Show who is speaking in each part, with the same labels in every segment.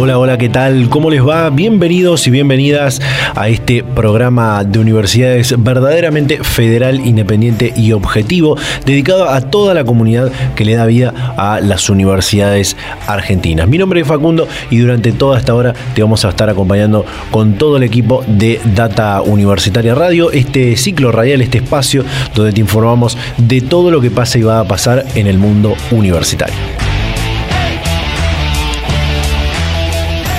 Speaker 1: Hola, hola, ¿qué tal? ¿Cómo les va? Bienvenidos y bienvenidas a este programa de universidades verdaderamente federal, independiente y objetivo, dedicado a toda la comunidad que le da vida a las universidades argentinas. Mi nombre es Facundo y durante toda esta hora te vamos a estar acompañando con todo el equipo de Data Universitaria Radio, este ciclo radial, este espacio donde te informamos de todo lo que pasa y va a pasar en el mundo universitario.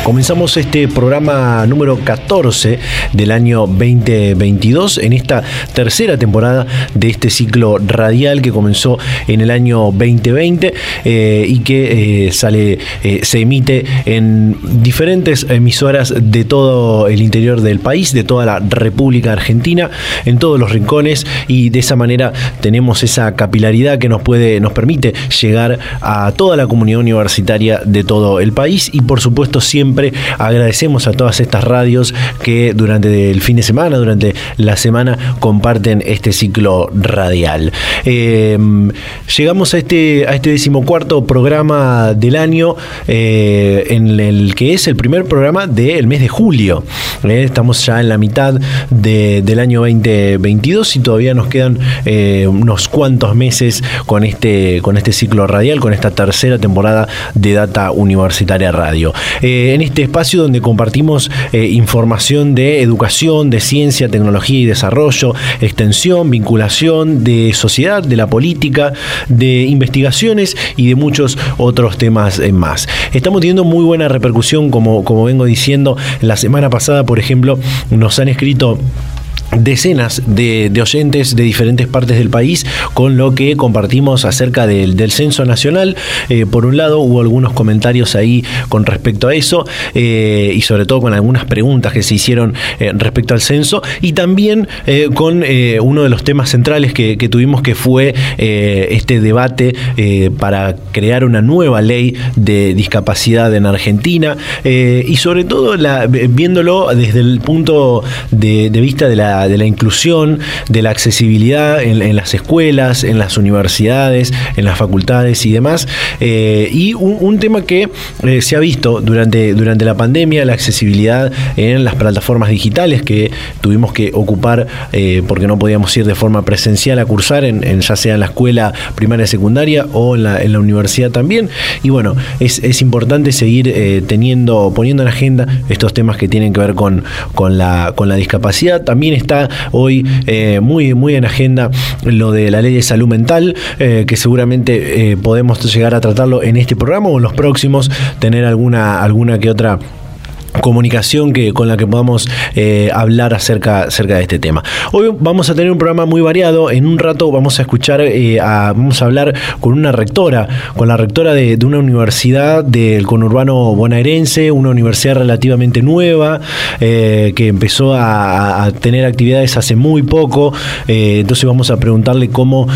Speaker 1: Comenzamos este programa número 14 del año 2022 en esta tercera temporada de este ciclo radial que comenzó en el año 2020 eh, y que eh, sale, eh, se emite en diferentes emisoras de todo el interior del país, de toda la República Argentina, en todos los rincones y de esa manera tenemos esa capilaridad que nos puede, nos permite llegar a toda la comunidad universitaria de todo el país y por supuesto siempre agradecemos a todas estas radios que durante el fin de semana, durante la semana, comparten este ciclo radial. Em, llegamos a este, a este decimocuarto programa del año, eh, en el que es el primer programa del mes de julio. Eh, estamos ya en la mitad del año 2022 y todavía nos quedan eh, unos cuantos meses con este, con este ciclo radial, con esta tercera temporada de Data Universitaria Radio. En este espacio donde compartimos eh, información de educación, de ciencia, tecnología y desarrollo, extensión, vinculación de sociedad, de la política, de investigaciones y de muchos otros temas eh, más. Estamos teniendo muy buena repercusión, como, como vengo diciendo, la semana pasada, por ejemplo, nos han escrito decenas de, oyentes de diferentes partes del país con lo que compartimos acerca del, censo nacional. Eh, por un lado hubo algunos comentarios ahí con respecto a eso eh, y sobre todo con algunas preguntas que se hicieron eh, respecto al censo y también con uno de los temas centrales que, tuvimos que fue este debate para crear una nueva ley de discapacidad en Argentina y sobre todo viéndolo desde el punto de vista de la de la inclusión, de la accesibilidad en, las escuelas, en las universidades, en las facultades y demás. Eh, y un, tema que eh, se ha visto durante, durante la pandemia, la accesibilidad en las plataformas digitales que tuvimos que ocupar eh, porque no podíamos ir de forma presencial a cursar, en, ya sea en la escuela primaria secundaria o en la, universidad también. Y bueno, es, es importante seguir teniendo, poniendo en agenda estos temas que tienen que ver con, con, la, con la discapacidad. También hoy eh, muy, muy en agenda lo de la ley de salud mental, eh, que seguramente eh, podemos llegar a tratarlo en este programa o en los próximos, tener alguna, alguna que otra comunicación que, con la que podamos eh, hablar acerca, acerca de este tema. Hoy vamos a tener un programa muy variado. En un rato vamos a escuchar, eh, a, vamos a hablar con una rectora, con la rectora de, una universidad del conurbano bonaerense, una universidad relativamente nueva, eh, que empezó a, tener actividades hace muy poco. entonces vamos a preguntarle cómo,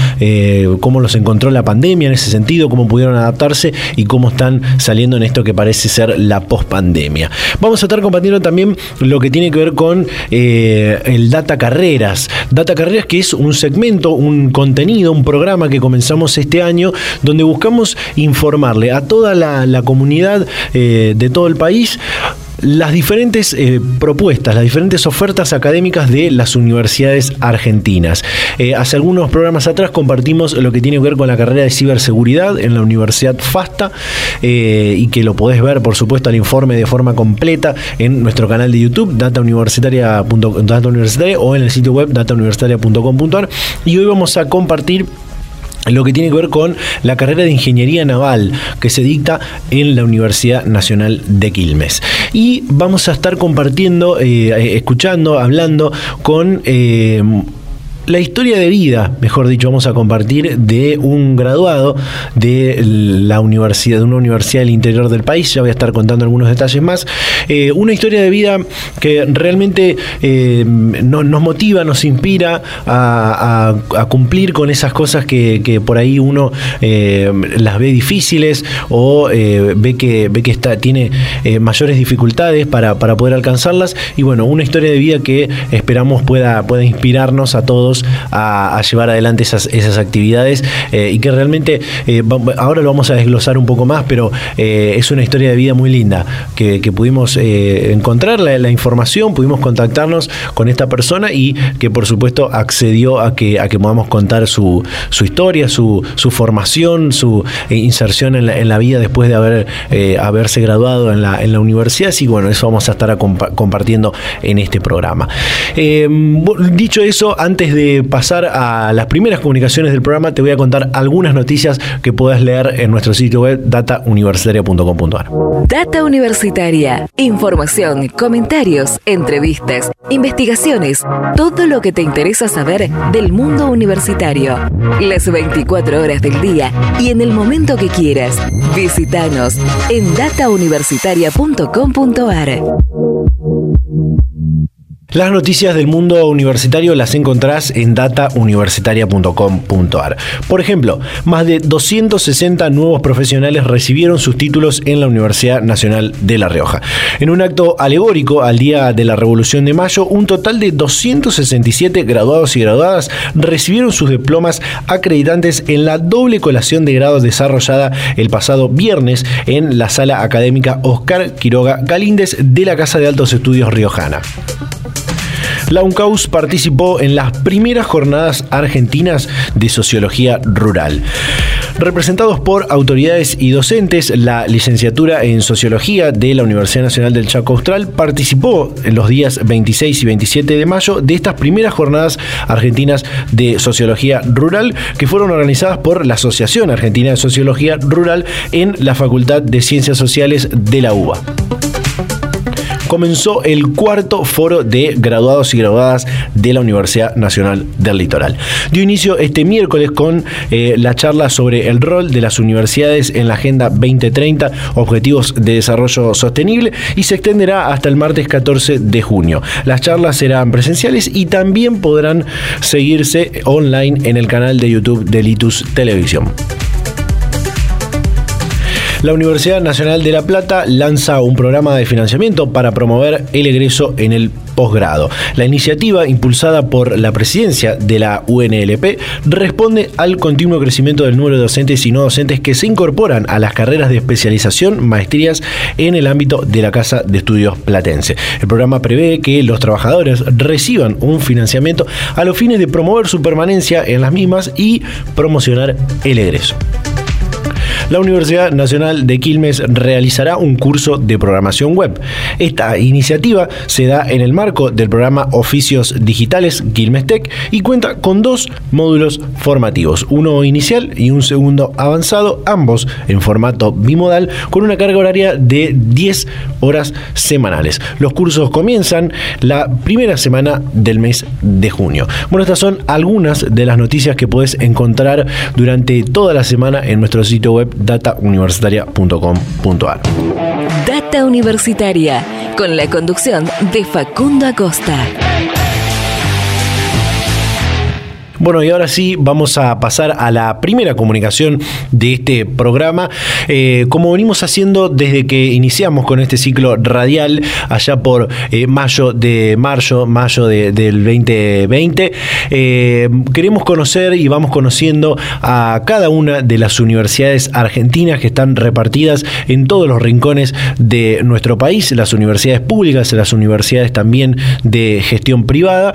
Speaker 1: cómo los encontró la pandemia en ese sentido, cómo pudieron adaptarse y cómo están saliendo en esto que parece ser la pospandemia. Vamos a estar compartiendo también lo que tiene que ver con eh, el Data Carreras. Data Carreras que es un segmento, un contenido, un programa que comenzamos este año donde buscamos informarle a toda la, comunidad eh, de todo el país las diferentes eh, propuestas, las diferentes ofertas académicas de las universidades argentinas. Eh, hace algunos programas atrás compartimos lo que tiene que ver con la carrera de ciberseguridad en la Universidad FASTA eh, y que lo podés ver, por supuesto, al informe de forma completa en nuestro canal de YouTube, datauniversitaria, data universitaria o en el sitio web datauniversitaria.com.ar. Y hoy vamos a compartir lo que tiene que ver con la carrera de ingeniería naval que se dicta en la Universidad Nacional de Quilmes. Y vamos a estar compartiendo, eh, escuchando, hablando con... Eh, la historia de vida, mejor dicho, vamos a compartir de un graduado de la universidad, de una universidad del interior del país. Ya voy a estar contando algunos detalles más. Eh, una historia de vida que realmente eh, nos motiva, nos inspira a, cumplir con esas cosas que, por ahí uno eh, las ve difíciles o ve que ve que está, tiene mayores dificultades para, para poder alcanzarlas. Y bueno, una historia de vida que esperamos pueda, pueda inspirarnos a todos a, llevar adelante esas, actividades eh, y que realmente eh, ahora lo vamos a desglosar un poco más, pero eh, es una historia de vida muy linda que, pudimos encontrar la, información, pudimos contactarnos con esta persona y que por supuesto accedió a que, a que podamos contar su, su historia, su, su formación, su inserción en la, en la, vida después de haber, haberse graduado en la, en la universidad. Y bueno, eso vamos a estar compartiendo en este programa. dicho eso, antes de pasar a las primeras comunicaciones del programa, te voy a contar algunas noticias que puedas leer en nuestro sitio web datauniversitaria.com.ar.
Speaker 2: Data Universitaria. Información, comentarios, entrevistas, investigaciones, todo lo que te interesa saber del mundo universitario. Las 24 horas del día y en el momento que quieras. Visítanos en datauniversitaria.com.ar.
Speaker 1: Las noticias del mundo universitario las encontrás en datauniversitaria.com.ar. Por ejemplo, más de 260 nuevos profesionales recibieron sus títulos en la Universidad Nacional de La Rioja. En un acto alegórico al día de la Revolución de Mayo, un total de 267 graduados y graduadas recibieron sus diplomas acreditantes en la doble colación de grados desarrollada el pasado viernes en la sala académica Oscar Quiroga Galíndez de la Casa de Altos Estudios Riojana. La UNCAUS participó en las primeras jornadas argentinas de sociología rural. Representados por autoridades y docentes, la licenciatura en Sociología de la Universidad Nacional del Chaco Austral participó en los días 26 y 27 de mayo de estas primeras jornadas argentinas de Sociología Rural que fueron organizadas por la Asociación Argentina de Sociología Rural en la Facultad de Ciencias Sociales de la UBA comenzó el cuarto foro de graduados y graduadas de la Universidad Nacional del Litoral. Dio inicio este miércoles con eh, la charla sobre el rol de las universidades en la Agenda 2030, Objetivos de Desarrollo Sostenible, y se extenderá hasta el martes 14 de junio. Las charlas serán presenciales y también podrán seguirse online en el canal de YouTube de Litus Televisión. La Universidad Nacional de La Plata lanza un programa de financiamiento para promover el egreso en el posgrado. La iniciativa, impulsada por la presidencia de la UNLP, responde al continuo crecimiento del número de docentes y no docentes que se incorporan a las carreras de especialización, maestrías en el ámbito de la Casa de Estudios Platense. El programa prevé que los trabajadores reciban un financiamiento a los fines de promover su permanencia en las mismas y promocionar el egreso la Universidad Nacional de Quilmes realizará un curso de programación web. Esta iniciativa se da en el marco del programa Oficios Digitales Quilmes Tech y cuenta con dos módulos formativos, uno inicial y un segundo avanzado, ambos en formato bimodal con una carga horaria de 10 horas semanales. Los cursos comienzan la primera semana del mes de junio. Bueno, estas son algunas de las noticias que puedes encontrar durante toda la semana en nuestro sitio web datauniversitaria.com.ar.
Speaker 2: Data Universitaria, con la conducción de Facundo Acosta.
Speaker 1: Bueno, y ahora sí vamos a pasar a la primera comunicación de este programa. Eh, como venimos haciendo desde que iniciamos con este ciclo radial, allá por eh, mayo de marzo, mayo del 2020, eh, queremos conocer y vamos conociendo a cada una de las universidades argentinas que están repartidas en todos los rincones de nuestro país, las universidades públicas, las universidades también de gestión privada,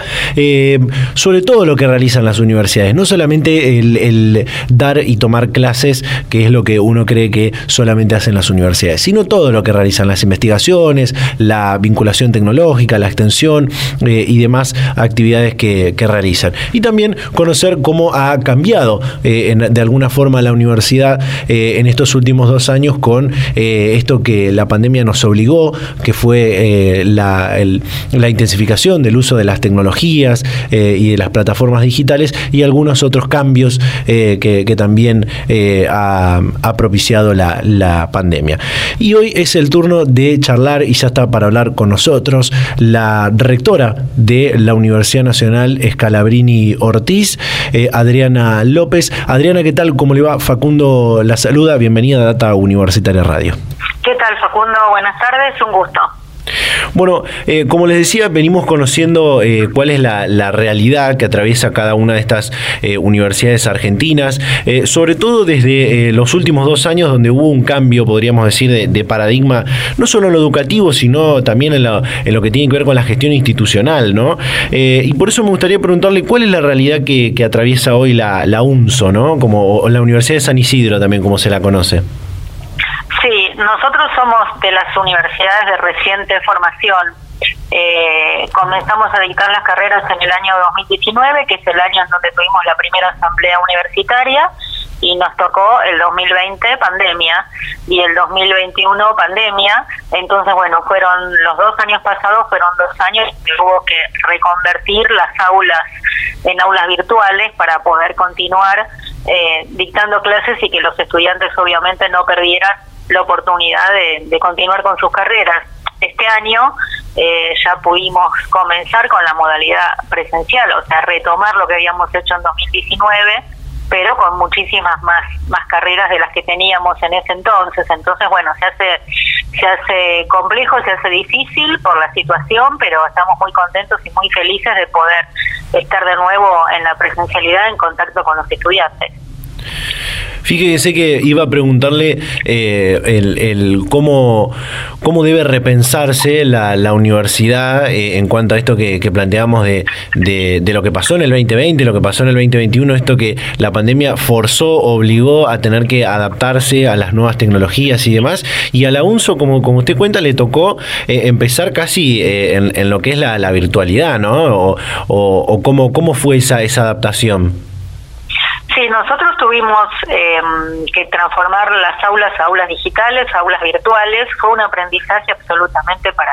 Speaker 1: sobre todo lo que realizan las universidades. No solamente el, dar y tomar clases, que es lo que uno cree que solamente hacen las universidades, sino todo lo que realizan las investigaciones, la vinculación tecnológica, la extensión eh, y demás actividades que, realizan. Y también conocer cómo ha cambiado eh, de alguna forma la universidad en estos últimos dos años con esto que la pandemia nos obligó, que fue la intensificación del uso de las tecnologías y de las plataformas digitales y algunos otros cambios eh, que, también eh, ha, propiciado la, pandemia. Y hoy es el turno de charlar, y ya está para hablar con nosotros, la rectora de la Universidad Nacional Escalabrini Ortiz, eh, Adriana López. Adriana, ¿qué tal? ¿Cómo le va? Facundo la saluda. Bienvenida a Data Universitaria Radio.
Speaker 3: ¿Qué tal, Facundo? Buenas tardes, un gusto.
Speaker 1: Bueno, eh, como les decía, venimos conociendo eh, cuál es la, realidad que atraviesa cada una de estas eh, universidades argentinas, sobre todo desde los últimos dos años donde hubo un cambio, podríamos decir, de, paradigma, no solo en lo educativo, sino también en lo, que tiene que ver con la gestión institucional, ¿no? y por eso me gustaría preguntarle cuál es la realidad que, atraviesa hoy la, la UNSO, ¿no? Como la Universidad de San Isidro también, como se la conoce.
Speaker 3: Nosotros somos de las universidades de reciente formación. Eh, comenzamos a dictar las carreras en el año 2019, que es el año en donde tuvimos la primera asamblea universitaria, y nos tocó el 2020 pandemia y el 2021 pandemia. Entonces, bueno, fueron los dos años pasados, fueron dos años que hubo que reconvertir las aulas en aulas virtuales para poder continuar eh, dictando clases y que los estudiantes obviamente no perdieran la oportunidad de, continuar con sus carreras. Este año eh, ya pudimos comenzar con la modalidad presencial, o sea, retomar lo que habíamos hecho en 2019, pero con muchísimas más más carreras de las que teníamos en ese entonces. Entonces, bueno, se hace se hace complejo, se hace difícil por la situación, pero estamos muy contentos y muy felices de poder estar de nuevo en la presencialidad en contacto con los estudiantes.
Speaker 1: Fíjese que iba a preguntarle eh, el, cómo, cómo debe repensarse la, universidad eh, en cuanto a esto que, planteamos de, de, lo que pasó en el 2020, lo que pasó en el 2021, esto que la pandemia forzó, obligó a tener que adaptarse a las nuevas tecnologías y demás. Y a la UNSO, como, como usted cuenta, le tocó eh, empezar casi en, lo que es la, virtualidad, ¿no? O, o, o cómo, cómo fue esa, esa adaptación.
Speaker 3: Sí, nosotros tuvimos em, que transformar las aulas a aulas digitales, aulas virtuales. Fue un aprendizaje absolutamente para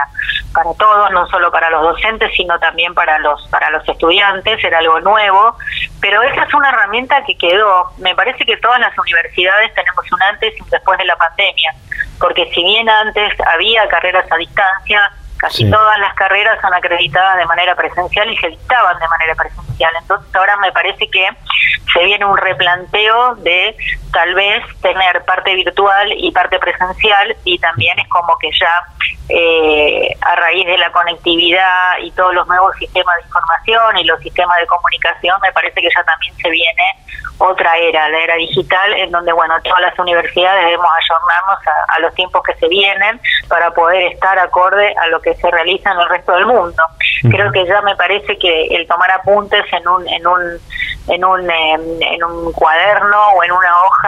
Speaker 3: para todos, no solo para los docentes, sino también para los para los estudiantes. Era algo nuevo, pero esa es una herramienta que quedó. Me parece que todas las universidades tenemos un antes y un después de la pandemia, porque si bien antes había carreras a distancia, Casi todas las carreras son acreditadas de manera presencial y se dictaban de manera presencial. Entonces ahora me parece que se viene un replanteo de tal vez tener parte virtual y parte presencial y también es como que ya eh, a raíz de la conectividad y todos los nuevos sistemas de información y los sistemas de comunicación me parece que ya también se viene otra era, la era digital, en donde bueno todas las universidades debemos ayornarnos a, los tiempos que se vienen para poder estar acorde a lo que se realiza en el resto del mundo. Creo que ya me parece que el tomar apuntes en un en un en un, en un cuaderno o en una hoja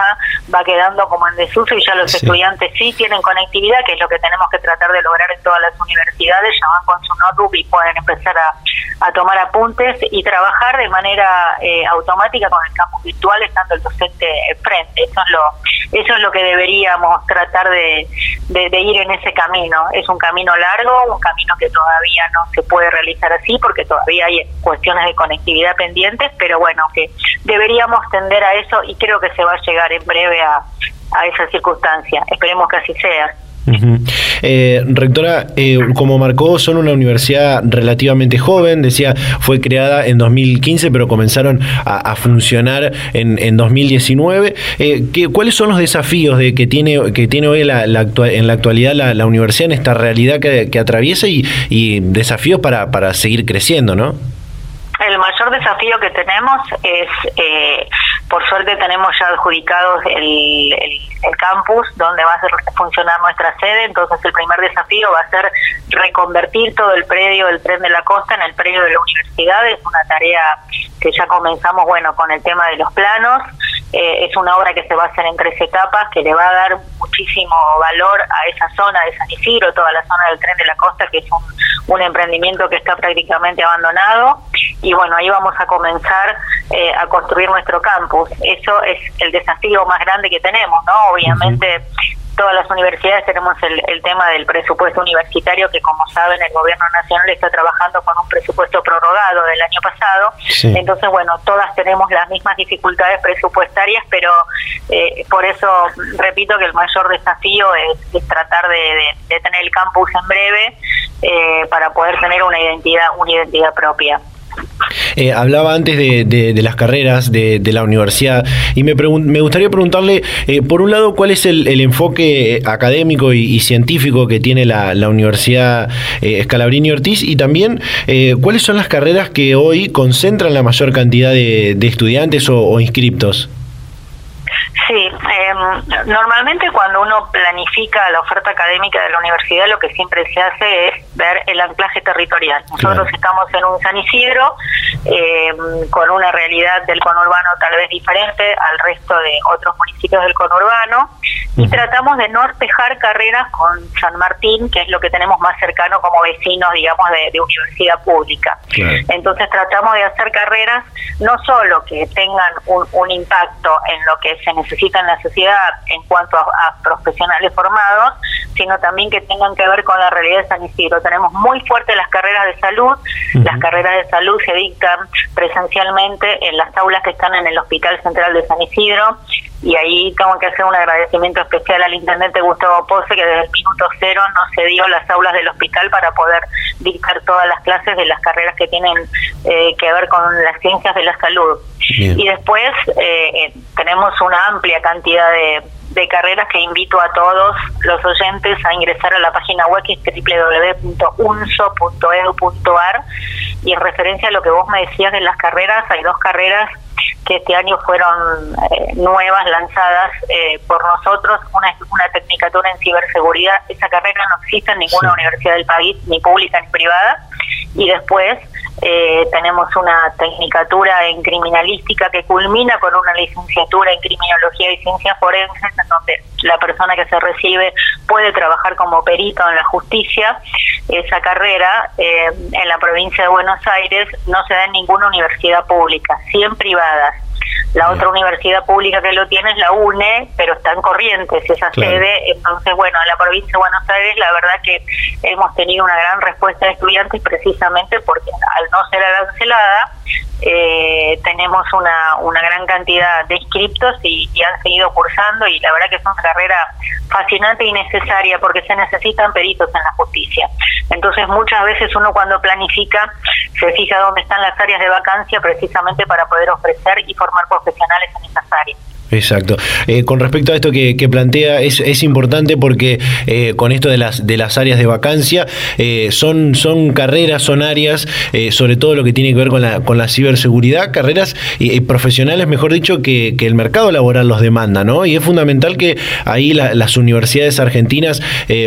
Speaker 3: va quedando como en desuso y ya los estudiantes sí tienen conectividad, que es lo que tenemos que tratar de lograr en todas las universidades, ya van con su notebook y pueden empezar a, a tomar apuntes y trabajar de manera eh, automática con el campus virtual estando el docente frente. Eso es lo, eso es lo que deberíamos tratar de, de, ir en ese camino. Es un camino largo, un camino que todavía no se puede realizar así porque todavía hay cuestiones de conectividad pendientes, pero bueno, que deberíamos tender a eso y creo que se va a llegar en breve a, a esa circunstancia. Esperemos que así sea.
Speaker 1: Eh, rectora, eh, como marcó, son una universidad relativamente joven, decía, fue creada en 2015, pero comenzaron a, funcionar en, en 2019. Eh, ¿qué, ¿Cuáles son los desafíos de que tiene, que tiene hoy la, en la actualidad la, universidad en esta realidad que, atraviesa y, y desafíos para, para seguir creciendo, no?
Speaker 3: El mayor desafío que tenemos es, eh, por suerte tenemos ya adjudicados el, el, campus donde va a funcionar nuestra sede, entonces el primer desafío va a ser reconvertir todo el predio del tren de la costa en el predio de la universidad, es una tarea que ya comenzamos, bueno, con el tema de los planos. Eh, es una obra que se va a hacer en tres etapas, que le va a dar muchísimo valor a esa zona de San Isidro, toda la zona del tren de la costa, que es un, un emprendimiento que está prácticamente abandonado. Y bueno, ahí vamos a comenzar eh, a construir nuestro campus. Eso es el desafío más grande que tenemos, ¿no? Obviamente todas las universidades tenemos el, tema del presupuesto universitario, que como saben el gobierno nacional está trabajando con un presupuesto prorrogado del año pasado. Entonces, bueno, todas tenemos las mismas dificultades presupuestarias, pero eh, por eso repito que el mayor desafío es, tratar de, tener el campus en breve eh, para poder tener una identidad, una identidad propia.
Speaker 1: Eh, hablaba antes de, las carreras de, la universidad y me, me gustaría preguntarle, eh, por un lado, cuál es el, enfoque académico y, científico que tiene la, Universidad eh, Ortiz y también cuáles son las carreras que hoy concentran la mayor cantidad de, estudiantes o inscriptos.
Speaker 3: Sí, eh, normalmente cuando uno planifica la oferta académica de la universidad, lo que siempre se hace es ver el anclaje territorial. Nosotros estamos en un San Isidro eh, con una realidad del conurbano tal vez diferente al resto de otros municipios del conurbano y tratamos de no espejar carreras con San Martín, que es lo que tenemos más cercano como vecinos, digamos, de, universidad pública. Entonces tratamos de hacer carreras no solo que tengan un, un impacto en lo que se necesita, necesita en la sociedad en cuanto a, profesionales formados, sino también que tengan que ver con la realidad de San Isidro. Tenemos muy fuertes las carreras de salud, las carreras de salud se dictan presencialmente en las aulas que están en el Hospital Central de San Isidro, y ahí tengo que hacer un agradecimiento especial al intendente Gustavo Pose que desde el minuto cero nos cedió las aulas del hospital para poder dictar todas las clases de las carreras que tienen eh, que ver con las ciencias de la salud. Y después eh, eh, tenemos una amplia cantidad de, de carreras que invito a todos los oyentes a ingresar a la página web que es www.unso.edu.ar y en referencia a lo que vos me decías de las carreras, hay dos carreras que este año fueron eh, nuevas, lanzadas eh, por nosotros, una es una tecnicatura en ciberseguridad, esa carrera no existe en ninguna universidad del país, ni pública ni privada, y después eh, tenemos una tecnicatura en criminalística que culmina con una licenciatura en criminología y ciencias forenses, en donde la persona que se recibe puede trabajar como perito en la justicia. Esa carrera eh, en la provincia de Buenos Aires no se da en ninguna universidad pública, 100 privadas. La otra universidad pública que lo tiene es la UNE, pero está en Corrientes esa sede. Entonces, bueno, en la provincia de Buenos Aires la verdad que hemos tenido una gran respuesta de estudiantes precisamente porque al no ser arancelada, eh, tenemos una, una gran cantidad de inscriptos y, han seguido cursando y la verdad que es una carrera fascinante y necesaria porque se necesitan peritos en la justicia. Entonces muchas veces uno cuando planifica se fija dónde están las áreas de vacancia precisamente para poder ofrecer y formar profesionales en esas áreas.
Speaker 1: Exacto. Eh, con respecto a esto que, plantea, es, es, importante porque eh, con esto de las, de las áreas de vacancia, eh, son, son carreras, son áreas, sobre todo lo que tiene que ver con la, con la ciberseguridad, carreras y, profesionales, mejor dicho, que, el mercado laboral los demanda, ¿no? Y es fundamental que ahí las universidades argentinas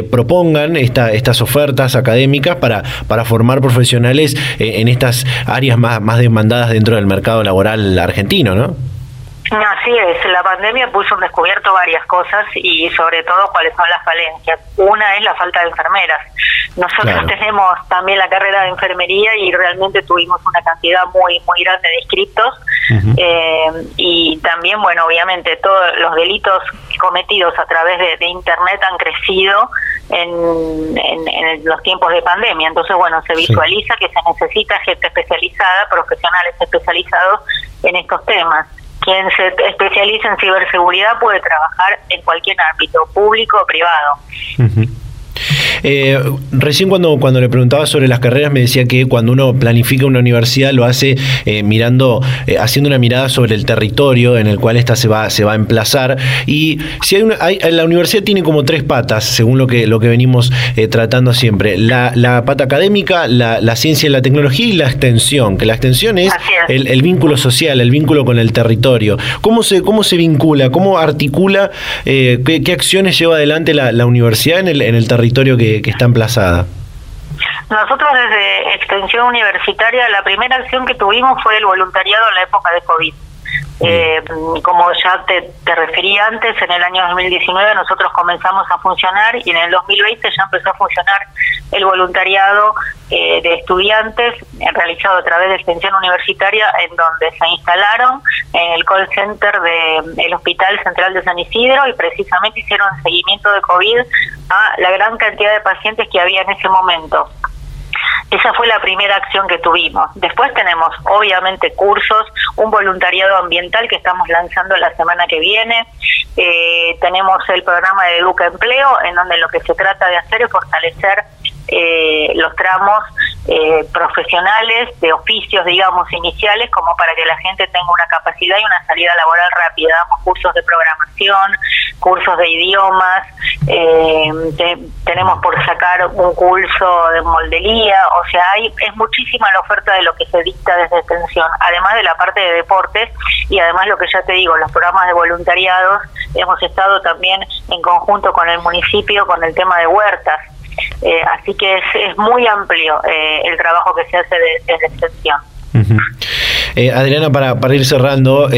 Speaker 1: propongan esta, estas ofertas académicas para, para formar profesionales en estas áreas más, más demandadas dentro del mercado laboral argentino, ¿no?
Speaker 3: Así es, la pandemia puso en descubierto varias cosas y sobre todo cuáles son las falencias. Una es la falta de enfermeras. Nosotros tenemos también la carrera de enfermería y realmente tuvimos una cantidad muy muy grande de inscriptos eh, y también, bueno, obviamente todos los delitos cometidos a través de, Internet han crecido en, en, los tiempos de pandemia. Entonces, bueno, se visualiza que se necesita gente especializada, profesionales especializados en estos temas quien se especializa en ciberseguridad puede trabajar en cualquier ámbito, público o privado.
Speaker 1: Eh, recién cuando, cuando le preguntaba sobre las carreras me decía que cuando uno planifica una universidad lo hace eh, mirando, eh, haciendo una mirada sobre el territorio en el cual ésta se va, se va a emplazar. Y si hay una, la universidad tiene como tres patas, según lo que, lo que venimos tratando siempre. La, la pata académica, la, la, ciencia y la tecnología y la extensión, que la extensión es, el, vínculo social, el vínculo con el territorio. ¿Cómo se, cómo se vincula, cómo articula, qué, qué, acciones lleva adelante la, la universidad en el, en el territorio que, que, está emplazada?
Speaker 3: Nosotros desde Extensión Universitaria, la primera acción que tuvimos fue el voluntariado en la época de COVID. Eh, como ya te, te referí antes, en el año 2019 nosotros comenzamos a funcionar y en el 2020 ya empezó a funcionar el voluntariado eh, de estudiantes realizado a través de extensión universitaria en donde se instalaron en el call center del Hospital Central de San Isidro y precisamente hicieron seguimiento de COVID a la gran cantidad de pacientes que había en ese momento. Esa fue la primera acción que tuvimos. Después tenemos, obviamente, cursos, un voluntariado ambiental que estamos lanzando la semana que viene. Eh, tenemos el programa de Educa Empleo, en donde lo que se trata de hacer es fortalecer eh, los tramos eh, profesionales de oficios, digamos, iniciales, como para que la gente tenga una capacidad y una salida laboral rápida. Damos cursos de programación, cursos de idiomas, eh, tenemos por sacar un curso de moldería, o sea, hay es muchísima la oferta de lo que se dicta desde extensión, además de la parte de deportes y además lo que ya te digo, los programas de voluntariados, hemos estado también en conjunto con el municipio con el tema de huertas, eh, así que es, muy amplio eh, el trabajo que se hace desde extensión.
Speaker 1: Eh, Adriana, para, para ir cerrando,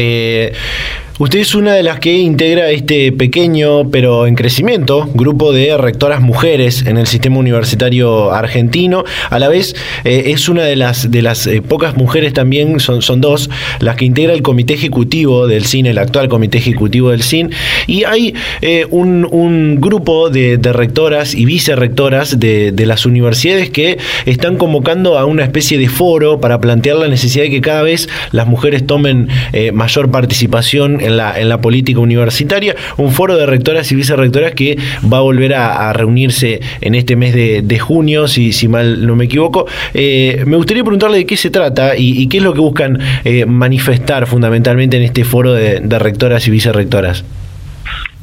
Speaker 1: Usted es una de las que integra este pequeño, pero en crecimiento, grupo de rectoras mujeres en el sistema universitario argentino. A la vez, eh, es una de las, de las eh, pocas mujeres también, son, son dos, las que integra el comité ejecutivo del CIN, el actual comité ejecutivo del CIN. Y hay eh, un, un, grupo de, rectoras y vicerrectoras de, de las universidades que están convocando a una especie de foro para plantear la necesidad de que cada vez las mujeres tomen mayor participación en la, en la política universitaria, un foro de rectoras y vicerrectoras que va a volver a, reunirse en este mes de, junio, si, si mal no me equivoco. Eh, me gustaría preguntarle de qué se trata y, qué es lo que buscan eh, manifestar fundamentalmente en este foro de, rectoras y vicerrectoras.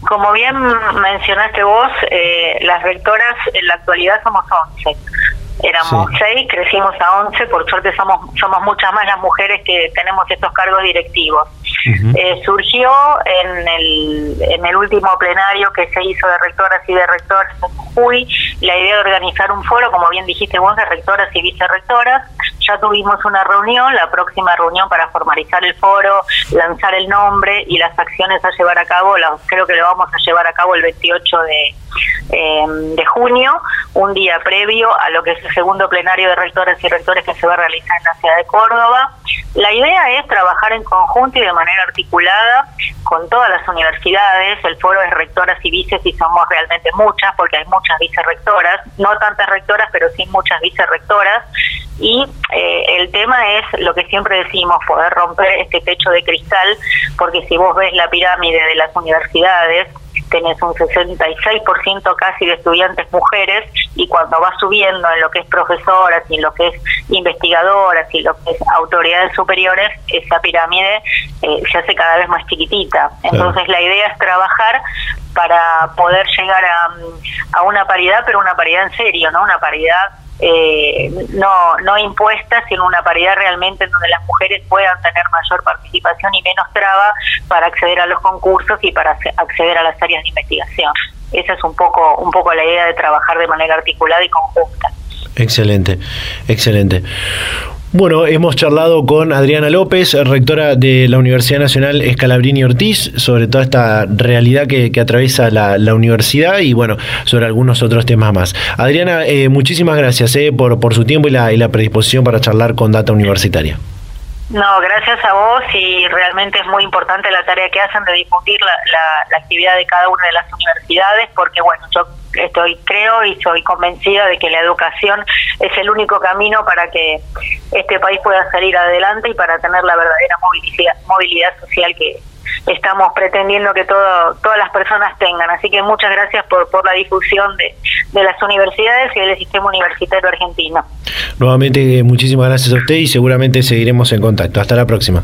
Speaker 3: Como bien mencionaste vos, eh, las rectoras en la actualidad somos 11 éramos seis, crecimos a 11, por suerte somos, somos muchas más las mujeres que tenemos estos cargos directivos. Eh, surgió en el, en el último plenario que se hizo de rectoras y de rectores la idea de organizar un foro, como bien dijiste vos, de rectoras y vicerrectoras. Ya tuvimos una reunión, la próxima reunión para formalizar el foro, lanzar el nombre y las acciones a llevar a cabo, creo que lo vamos a llevar a cabo el 28 de, eh, de junio, un día previo a lo que es el segundo plenario de rectores y rectores que se va a realizar en la ciudad de Córdoba. La idea es trabajar en conjunto y de manera articulada con todas las universidades. El foro es rectoras y vices y somos realmente muchas, porque hay muchas vicerrectoras, no tantas rectoras, pero sí muchas vicerrectoras. Y eh, el tema es lo que siempre decimos, poder romper este techo de cristal, porque si vos ves la pirámide de las universidades, tenés un 66% casi de estudiantes mujeres y cuando vas subiendo en lo que es profesoras y en lo que es investigadoras y lo que es autoridades superiores, esa pirámide eh, se hace cada vez más chiquitita. Entonces la idea es trabajar para poder llegar a, a una paridad, pero una paridad en serio, ¿no? Una paridad eh, no, no impuesta, sino una paridad realmente en donde las mujeres puedan tener mayor participación y menos traba para acceder a los concursos y para acceder a las áreas de investigación. Esa es un poco, un poco la idea de trabajar de manera articulada y conjunta.
Speaker 1: Excelente, excelente. Bueno, hemos charlado con Adriana López, rectora de la Universidad Nacional Escalabrini Ortiz, sobre toda esta realidad que, atraviesa la, universidad y bueno, sobre algunos otros temas más. Adriana, eh, muchísimas gracias eh, por, por su tiempo y la, y la predisposición para charlar con Data Universitaria.
Speaker 3: No, gracias a vos y realmente es muy importante la tarea que hacen de difundir la, la, actividad de cada una de las universidades porque bueno, yo estoy creo y soy convencida de que la educación es el único camino para que este país pueda salir adelante y para tener la verdadera movilidad, social que, estamos pretendiendo que todo, todas las personas tengan. Así que muchas gracias por, por la difusión de, de las universidades y del sistema universitario argentino.
Speaker 1: Nuevamente, muchísimas gracias a usted y seguramente seguiremos en contacto. Hasta la próxima.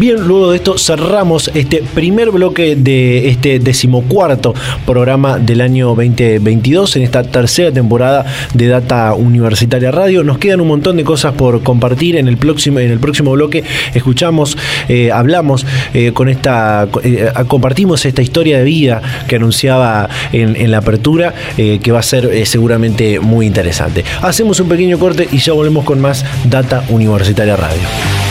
Speaker 1: Bien, luego de esto cerramos este primer bloque de este decimocuarto programa del año 2022 en esta tercera temporada de Data Universitaria Radio. Nos quedan un montón de cosas por compartir en el próximo, en el próximo bloque. Escuchamos, eh, hablamos eh, con esta, eh, compartimos esta historia de vida que anunciaba en, la apertura, que va a ser seguramente muy interesante. Hacemos un pequeño corte y ya volvemos con más Data Universitaria Radio.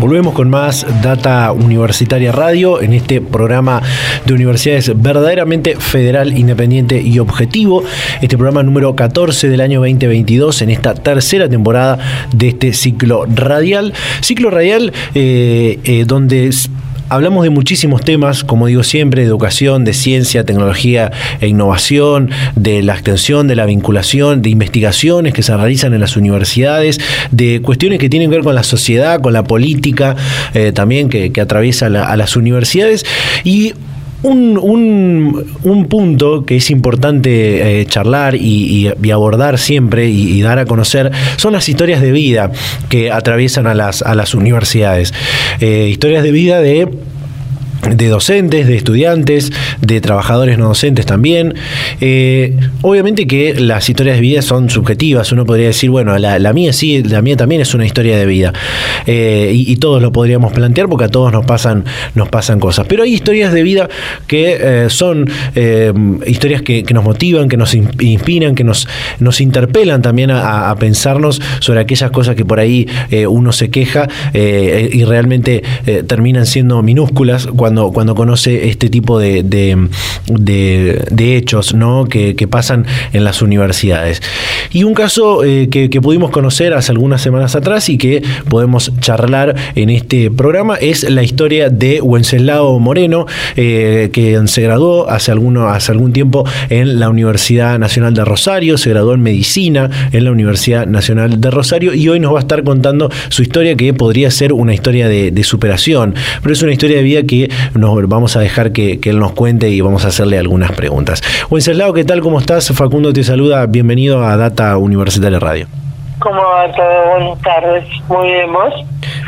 Speaker 1: Volvemos con más Data Universitaria Radio en este programa de universidades verdaderamente federal, independiente y objetivo. Este programa número 14 del año 2022 en esta tercera temporada de este ciclo radial. Ciclo radial eh, eh, donde Hablamos de muchísimos temas, como digo siempre, de educación, de ciencia, tecnología e innovación, de la extensión, de la vinculación, de investigaciones que se realizan en las universidades, de cuestiones que tienen que ver con la sociedad, con la política, eh, también que, atraviesa a las universidades. Y un, un, punto que es importante eh, charlar y, abordar siempre y, dar a conocer son las historias de vida que atraviesan a las, a las universidades. Eh, historias de vida de de docentes, de estudiantes, de trabajadores no docentes también. Eh, obviamente que las historias de vida son subjetivas. Uno podría decir, bueno, la, mía sí, la mía también es una historia de vida. Eh, y, todos lo podríamos plantear porque a todos nos pasan, nos pasan cosas. Pero hay historias de vida que eh, son historias que, nos motivan, que nos inspiran, que nos, nos interpelan también a, pensarnos sobre aquellas cosas que por ahí uno se queja y realmente terminan siendo minúsculas cuando, conoce este tipo de, de, hechos ¿no? que, pasan en las universidades. Y un caso eh, que, pudimos conocer hace algunas semanas atrás y que podemos charlar en este programa es la historia de Wenceslao Moreno, eh, que se graduó hace, alguno, hace algún tiempo en la Universidad Nacional de Rosario, se graduó en Medicina en la Universidad Nacional de Rosario y hoy nos va a estar contando su historia que podría ser una historia de superación, pero es una historia de vida que nos vamos a dejar que, él nos cuente y vamos a hacerle algunas preguntas. Wenceslao, ¿qué tal? ¿Cómo estás? Facundo te saluda. Bienvenido a Data Universitaria Radio.
Speaker 4: ¿Cómo va todo? Buenas tardes. Muy bien, ¿vos?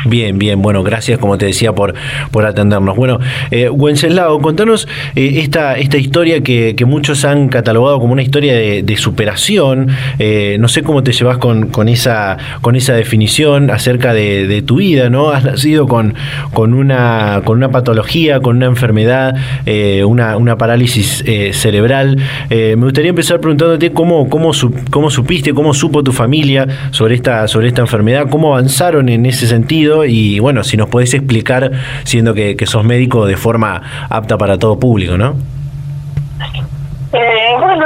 Speaker 1: Bien, bien, bueno, gracias como te decía por, por atendernos. Bueno, eh, Wenceslao, contanos eh, esta, esta historia que, muchos han catalogado como una historia de, superación. Eh, no sé cómo te llevas con, con, esa, con esa definición acerca de, tu vida, ¿no? Has nacido con, con, una, con una patología, con una enfermedad, eh, una, una parálisis cerebral. me gustaría empezar preguntándote cómo, cómo, cómo supiste, cómo supo tu familia sobre esta, sobre esta enfermedad, cómo avanzaron en ese sentido y bueno, si nos podés explicar, siendo que, sos médico de forma apta para todo público, ¿no?
Speaker 4: Eh, bueno,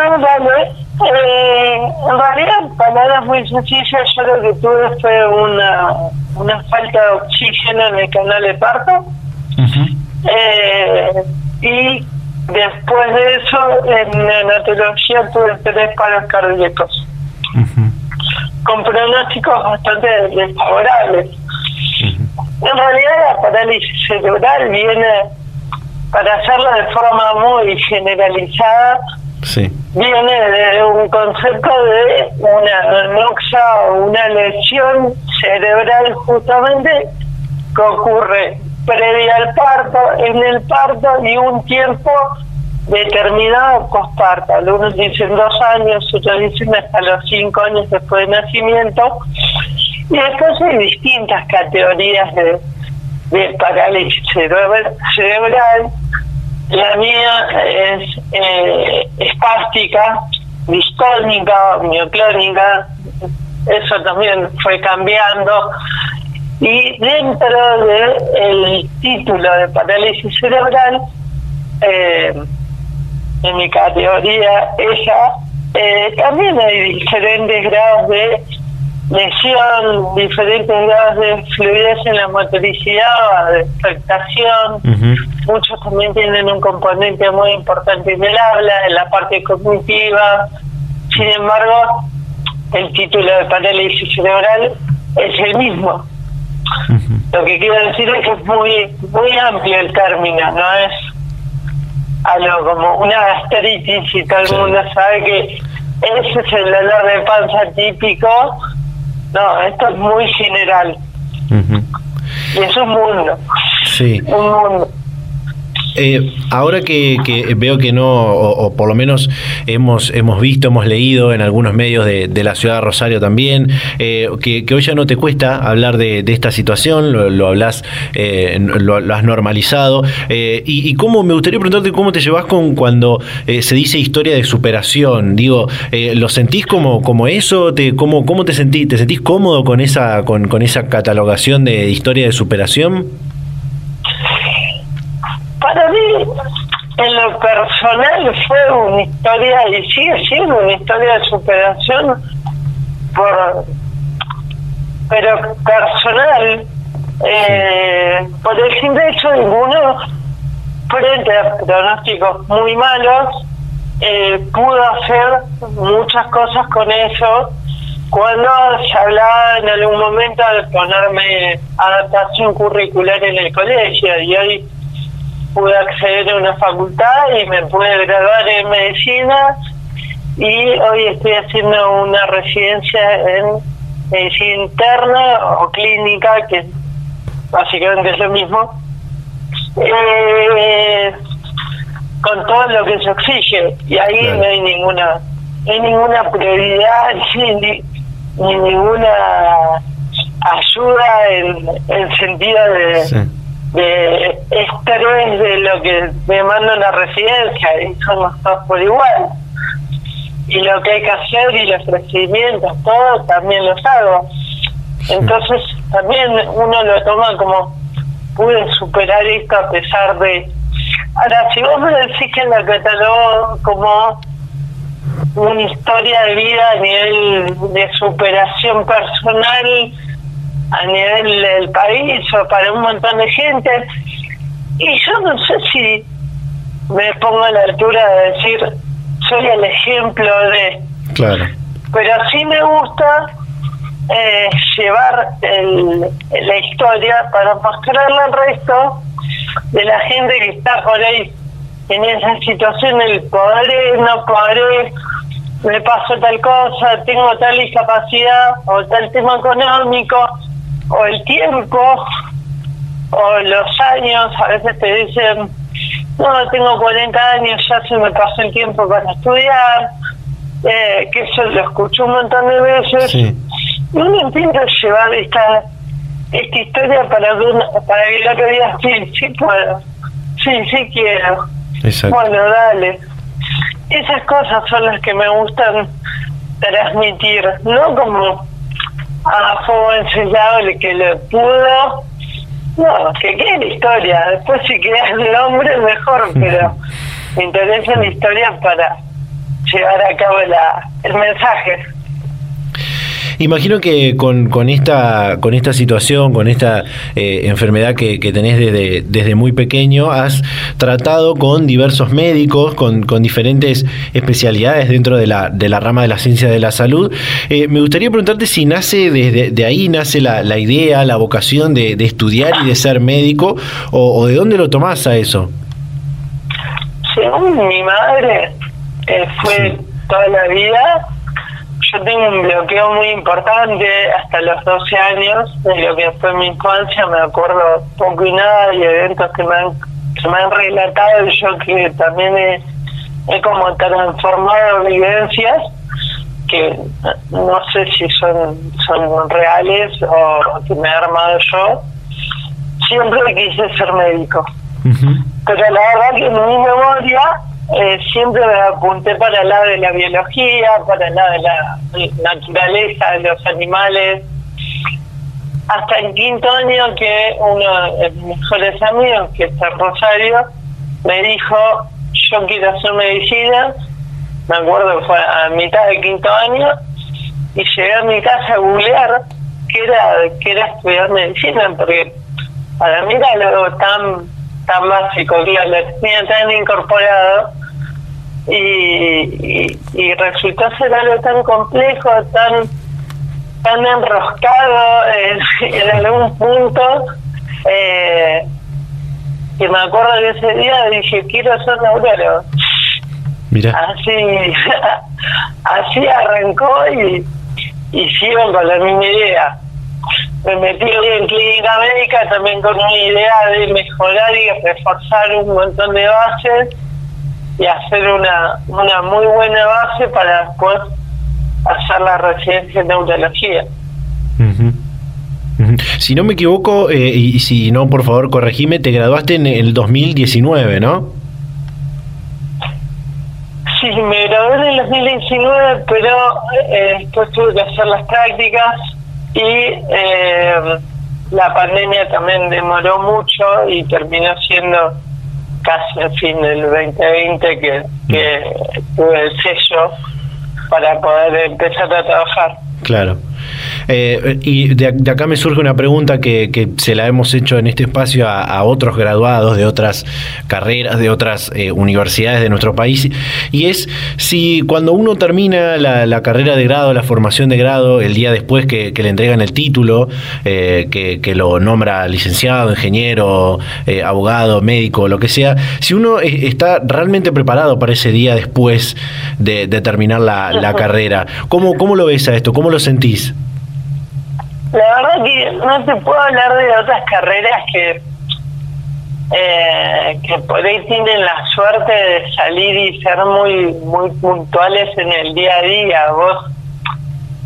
Speaker 4: eh, en realidad, palabras muy sencillas, yo lo que tuve fue una, una falta de oxígeno en el canal de parto. eh, y después de eso, en neonatología tuve tres paros cardíacos. Con pronósticos bastante desfavorables. En realidad la parálisis cerebral viene, para hacerlo de forma muy generalizada, viene de un concepto de una noxa o una lesión cerebral justamente que ocurre previa al parto, en el parto y un tiempo determinado posparto. Algunos dicen dos años, otros dicen hasta los cinco años después de nacimiento. Y después hay distintas categorías de, de parálisis cerebral. La mía es eh, espástica, distónica, mioclónica. Eso también fue cambiando. Y dentro del título de parálisis cerebral, eh, en mi categoría esa, eh, también hay diferentes grados de lesión, diferentes grados de fluidez en la motoricidad, de expectación. Muchos también tienen un componente muy importante en el habla, en la parte cognitiva. Sin embargo, el título de parálisis cerebral es el mismo. Lo que quiero decir es que es muy, muy amplio el término, no es algo como una gastritis y todo el mundo sabe que ese es el dolor de panza típico No, esto es muy general. Y es un mundo.
Speaker 1: Sí.
Speaker 4: Un mundo.
Speaker 1: Eh, ahora que, veo que no, o, por lo menos hemos, hemos visto, hemos leído en algunos medios de, la ciudad de Rosario también, eh, que, hoy ya no te cuesta hablar de, esta situación, lo, hablas, eh, lo, has normalizado. y, cómo me gustaría preguntarte cómo te llevas con cuando se dice historia de superación. Digo, ¿lo sentís como, como eso? Te, cómo, ¿Cómo te sentís? ¿Te sentís cómodo con esa, con, con esa catalogación de historia de superación?
Speaker 4: En lo personal, fue una historia y sigue siendo una historia de superación, por, pero personal, eh, por el simple hecho de frente a pronósticos muy malos, eh, pudo hacer muchas cosas con eso. Cuando se hablaba en algún momento de ponerme adaptación curricular en el colegio, y hoy pude acceder a una facultad y me pude graduar en medicina. Y hoy estoy haciendo una residencia en medicina interna o clínica, que básicamente es lo mismo, eh, con todo lo que se exige. Y ahí no hay ninguna no hay ninguna prioridad ni, ninguna ayuda en el sentido de de estrés de lo que me manda la residencia y somos todos por igual. Y lo que hay que hacer y los procedimientos, todo también los hago. Entonces también uno lo toma como pude superar esto a pesar de... Ahora, si vos me decís que la catalogó como una historia de vida a nivel de superación personal, a nivel del país o para un montón de gente. Y yo no sé si me pongo a la altura de decir, soy el ejemplo de...
Speaker 1: Claro.
Speaker 4: Pero sí me gusta eh, llevar el, la historia para mostrarle al resto de la gente que está por ahí en esa situación, el poder no podré, me pasó tal cosa, tengo tal discapacidad o tal tema económico, o el tiempo o los años, a veces te dicen, no, tengo 40 años, ya se me pasó el tiempo para estudiar, eh, que eso lo escucho un montón de veces. Sí. Y uno intenta llevar esta esta historia para que, uno, para que el otro día sí, sí puedo, sí, sí quiero. Bueno, dale. Esas cosas son las que me gustan transmitir, no como a fuego enseñable que lo pudo. No, que quede la historia. Después si queda el nombre, mejor, pero me interesa la historia para llevar a cabo la, el mensaje.
Speaker 1: Imagino que con, con, esta, con esta situación, con esta eh, enfermedad que, tenés desde, desde muy pequeño, has tratado con diversos médicos, con, con diferentes especialidades dentro de la, de la rama de la ciencia de la salud. Eh, me gustaría preguntarte si nace desde de ahí, nace la, la idea, la vocación de, de, estudiar y de ser médico, o, de dónde lo tomás a eso.
Speaker 4: Según mi madre, eh, fue toda la vida yo tengo un bloqueo muy importante hasta los 12 años de lo que fue mi infancia, me acuerdo poco y nada y eventos que me han, que me han relatado y yo que también he, he como transformado vivencias que no sé si son, son reales o que me he armado yo. Siempre quise ser médico. Pero la verdad que en mi memoria eh, siempre me apunté para el lado de la biología, para el lado de la naturaleza, de los animales. Hasta el quinto año que uno de mis mejores amigos, que está en Rosario, me dijo, yo quiero hacer medicina. Me acuerdo que fue a mitad del quinto año. Y llegué a mi casa a googlear qué era, qué era estudiar medicina, porque para mí era algo tan tan básico, que lo tenía tan incorporado y, y, resultó ser algo tan complejo, tan tan enroscado en, algún punto eh, que me acuerdo que ese día dije quiero ser neurólogo Mira. así así arrancó y, y sigo con la misma idea. Me metí en clínica médica también con una idea de mejorar y reforzar un montón de bases y hacer una, una muy buena base para después hacer la residencia en neurología.
Speaker 1: Si no me equivoco, eh, y si no, por favor, corregime, te graduaste en el 2019, ¿no?
Speaker 4: Sí, me gradué en el 2019, pero eh, después tuve que hacer las prácticas y eh, la pandemia también demoró mucho y terminó siendo casi al fin del 2020 que, que tuve el sello para poder empezar a trabajar.
Speaker 1: Claro. Eh, y de, acá me surge una pregunta que, que, se la hemos hecho en este espacio a, otros graduados de otras carreras, de otras eh, universidades de nuestro país, y es si cuando uno termina la, carrera de grado, la formación de grado, el día después que, le entregan el título, eh, que, lo nombra licenciado, ingeniero, abogado, médico, lo que sea, si uno está realmente preparado para ese día después de, terminar la, la carrera, ¿cómo, ¿cómo lo ves a esto? ¿Cómo lo sentís?
Speaker 4: La verdad que no te puedo hablar de otras carreras que eh, que por ahí tienen la suerte de salir y ser muy muy puntuales en el día a día. Vos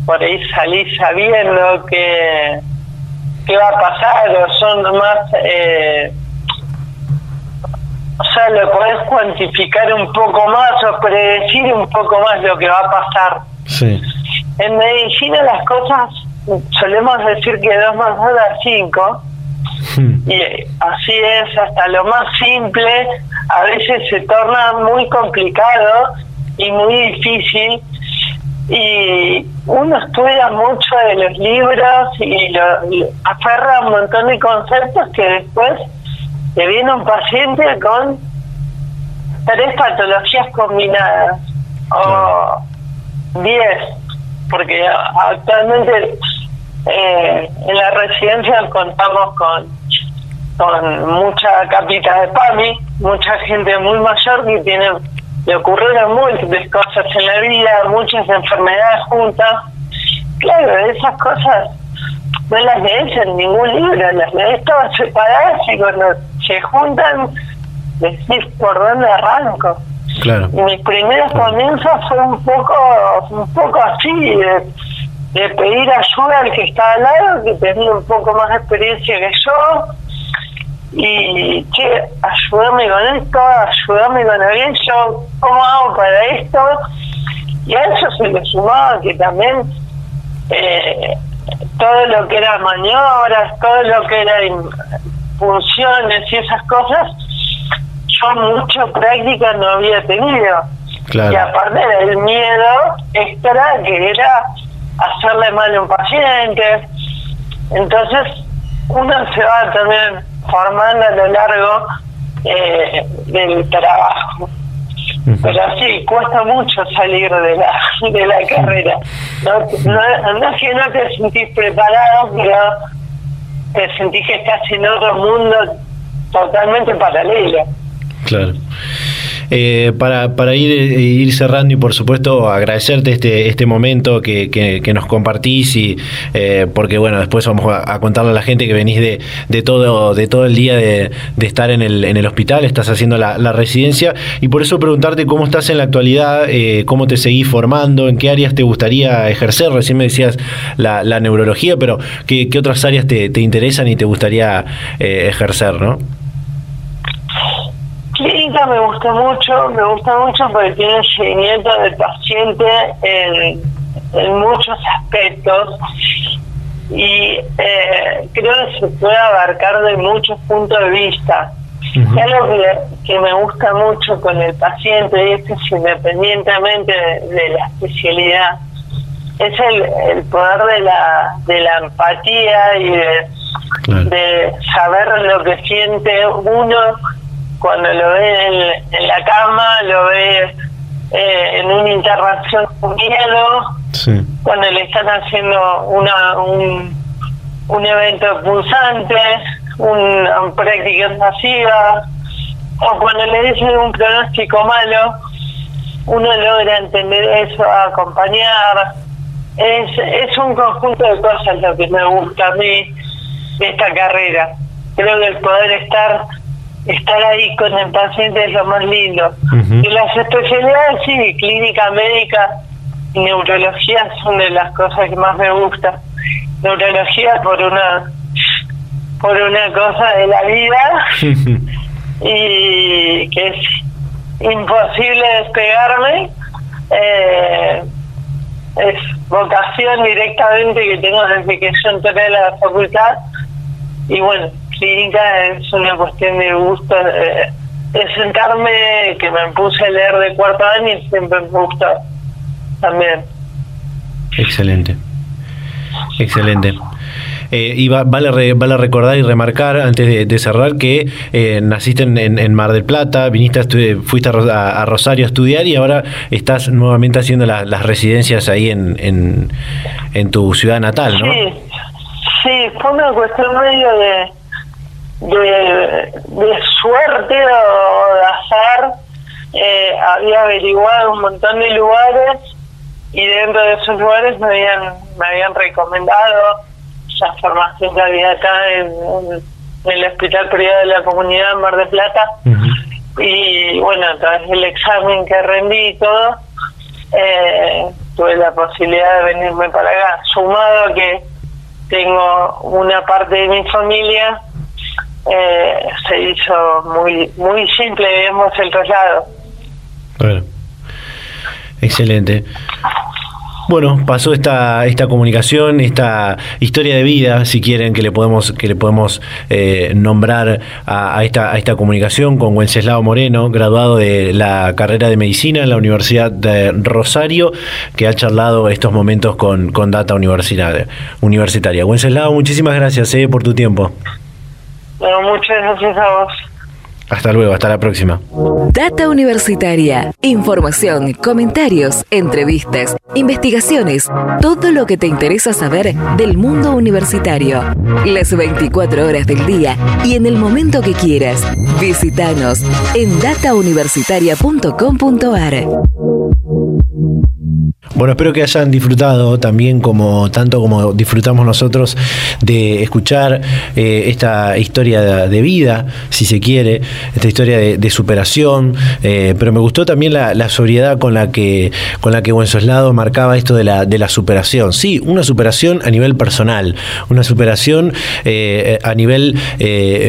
Speaker 4: por ahí salís sabiendo que qué va a pasar o son más eh, o sea, lo podés cuantificar un poco más o predecir un poco más lo que va a pasar.
Speaker 1: Sí.
Speaker 4: En medicina las cosas solemos decir que 2 más 2 da 5 y así es hasta lo más simple a veces se torna muy complicado y muy difícil. Y uno estudia mucho de los libros y, lo, aferra un montón de conceptos que después le viene un paciente con tres patologías combinadas o diez porque actualmente eh, en la residencia contamos con, con mucha capita de PAMI, mucha gente muy mayor que tiene, le ocurrieron múltiples cosas en la vida, muchas enfermedades juntas. Claro, esas cosas no las lees en ningún libro, las lees todas separadas y cuando se juntan decís por dónde arranco.
Speaker 1: Claro.
Speaker 4: Y mis primeros comienzos fue un poco, un poco así, de, de pedir ayuda al que estaba al lado, que tenía un poco más de experiencia que yo, y que ayúdame con esto, ayúdame con aquello, ¿cómo hago para esto? Y a eso se le sumaba que también eh, todo lo que era maniobras, todo lo que era funciones y esas cosas, yo mucha práctica no había tenido. Y aparte del miedo extra que era hacerle mal a un paciente. Entonces, uno se va también formando a lo largo eh, del trabajo. Pero sí, cuesta mucho salir de la, de la carrera. No, no, no es que no te sentís preparado, pero te sentís que estás en otro mundo totalmente paralelo.
Speaker 1: Claro. Eh, para, para ir, eh, ir cerrando y por supuesto agradecerte este, este momento que, que, nos compartís y eh, porque bueno, después vamos a, contarle a la gente que venís de, de todo, de todo el día de, estar en el, en el hospital, estás haciendo la, residencia y por eso preguntarte cómo estás en la actualidad, cómo te seguís formando, en qué áreas te gustaría ejercer, recién me decías la, la neurología, pero qué, qué otras áreas te, te interesan y te gustaría ejercer, ¿no?
Speaker 4: Clínica me gusta mucho, me gusta mucho porque tiene seguimiento del paciente en, en muchos aspectos y eh, creo que se puede abarcar de muchos puntos de vista. Algo que, que, me gusta mucho con el paciente, y esto es independientemente de, la especialidad, es el, el, poder de la, de la empatía y de, de saber lo que siente uno cuando lo ve en, la cama, lo ve eh, en una interacción con miedo, cuando le están haciendo una, un, un evento pulsante, una práctica pasiva, o cuando le dicen un pronóstico malo, uno logra entender eso, acompañar, es, es un conjunto de cosas lo que me gusta a mí de esta carrera. Creo que el poder estar estar ahí con el paciente es lo más lindo. Y las especialidades, sí, clínica médica y neurología son de las cosas que más me gustan. Neurología por una por una cosa de la vida y que es imposible despegarme. Eh, es vocación directamente que tengo desde que yo entré a la facultad y bueno, clínica es una cuestión de gusto, de, sentarme, que me puse a leer de cuarto año y siempre me gusta también.
Speaker 1: Excelente, excelente. Eh, y vale, vale recordar y remarcar, antes de, cerrar, que eh, naciste en, Mar del Plata, viniste fuiste a, Rosario a estudiar y ahora estás nuevamente haciendo las residencias ahí en, en, en, tu ciudad natal, ¿no?
Speaker 4: Sí, sí, fue una cuestión medio de, de, de suerte o de azar. Eh, había averiguado un montón de lugares y dentro de esos lugares me habían, me habían recomendado la formación que había acá en, el Hospital Privado de la Comunidad Mar de Plata. Y bueno, a través del examen que rendí y todo, eh, tuve la posibilidad de venirme para acá. Sumado a que tengo una parte de mi familia, eh, se hizo muy muy simple, digamos, el traslado.
Speaker 1: Bueno, excelente. Bueno, pasó esta, esta comunicación, esta historia de vida, si quieren, que le podemos, que le podemos eh, nombrar a, esta, a esta comunicación con Wenceslao Moreno, graduado de la carrera de medicina en la Universidad de Rosario, que ha charlado estos momentos con, con Data Universitaria. universitaria. Wenceslao, muchísimas gracias eh, por tu tiempo.
Speaker 4: Bueno, muchas gracias a vos.
Speaker 1: Hasta luego, hasta la próxima.
Speaker 2: Data Universitaria. Información, comentarios, entrevistas, investigaciones, todo lo que te interesa saber del mundo universitario. Las 24 horas del día y en el momento que quieras. Visítanos en datauniversitaria.com.ar.
Speaker 1: Bueno, espero que hayan disfrutado también como tanto como disfrutamos nosotros de escuchar eh, esta historia de, vida, si se quiere, esta historia de, superación. Eh, pero me gustó también la, sobriedad con la que con la que marcaba esto de la de la superación. Sí, una superación a nivel personal, una superación eh, a nivel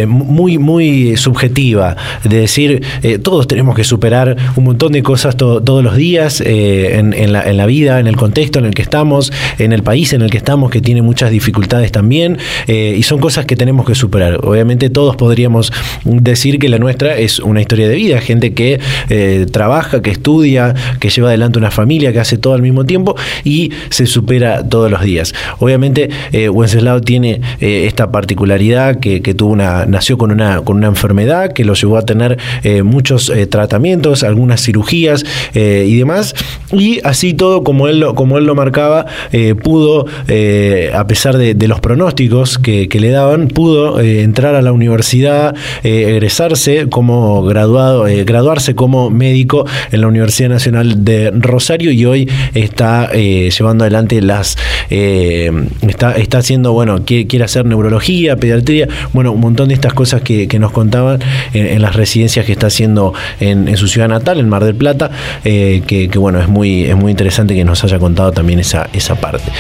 Speaker 1: muy muy subjetiva, de decir todos tenemos que superar un montón de cosas todos los días en, la, en la vida en el contexto en el que estamos, en el país en el que estamos, que tiene muchas dificultades también, eh, y son cosas que tenemos que superar. Obviamente todos podríamos decir que la nuestra es una historia de vida, gente que eh, trabaja, que estudia, que lleva adelante una familia, que hace todo al mismo tiempo y se supera todos los días. Obviamente eh, Wenceslao tiene eh, esta particularidad que, tuvo una, nació con una, con una enfermedad que lo llevó a tener muchos tratamientos, algunas cirugías y demás, y así todo como él lo, como él lo marcaba, eh, pudo, eh, a pesar de, los pronósticos que, le daban, pudo eh, entrar a la universidad, egresarse como graduado, graduarse como médico en la Universidad Nacional de Rosario y hoy está llevando adelante las, está, está haciendo, bueno, quiere, hacer neurología, pediatría, bueno, un montón de estas cosas que, nos contaban en, las residencias que está haciendo en, su ciudad natal, en Mar del Plata, que, que, bueno, es muy, es muy interesante que nos haya contado también esa, esa parte.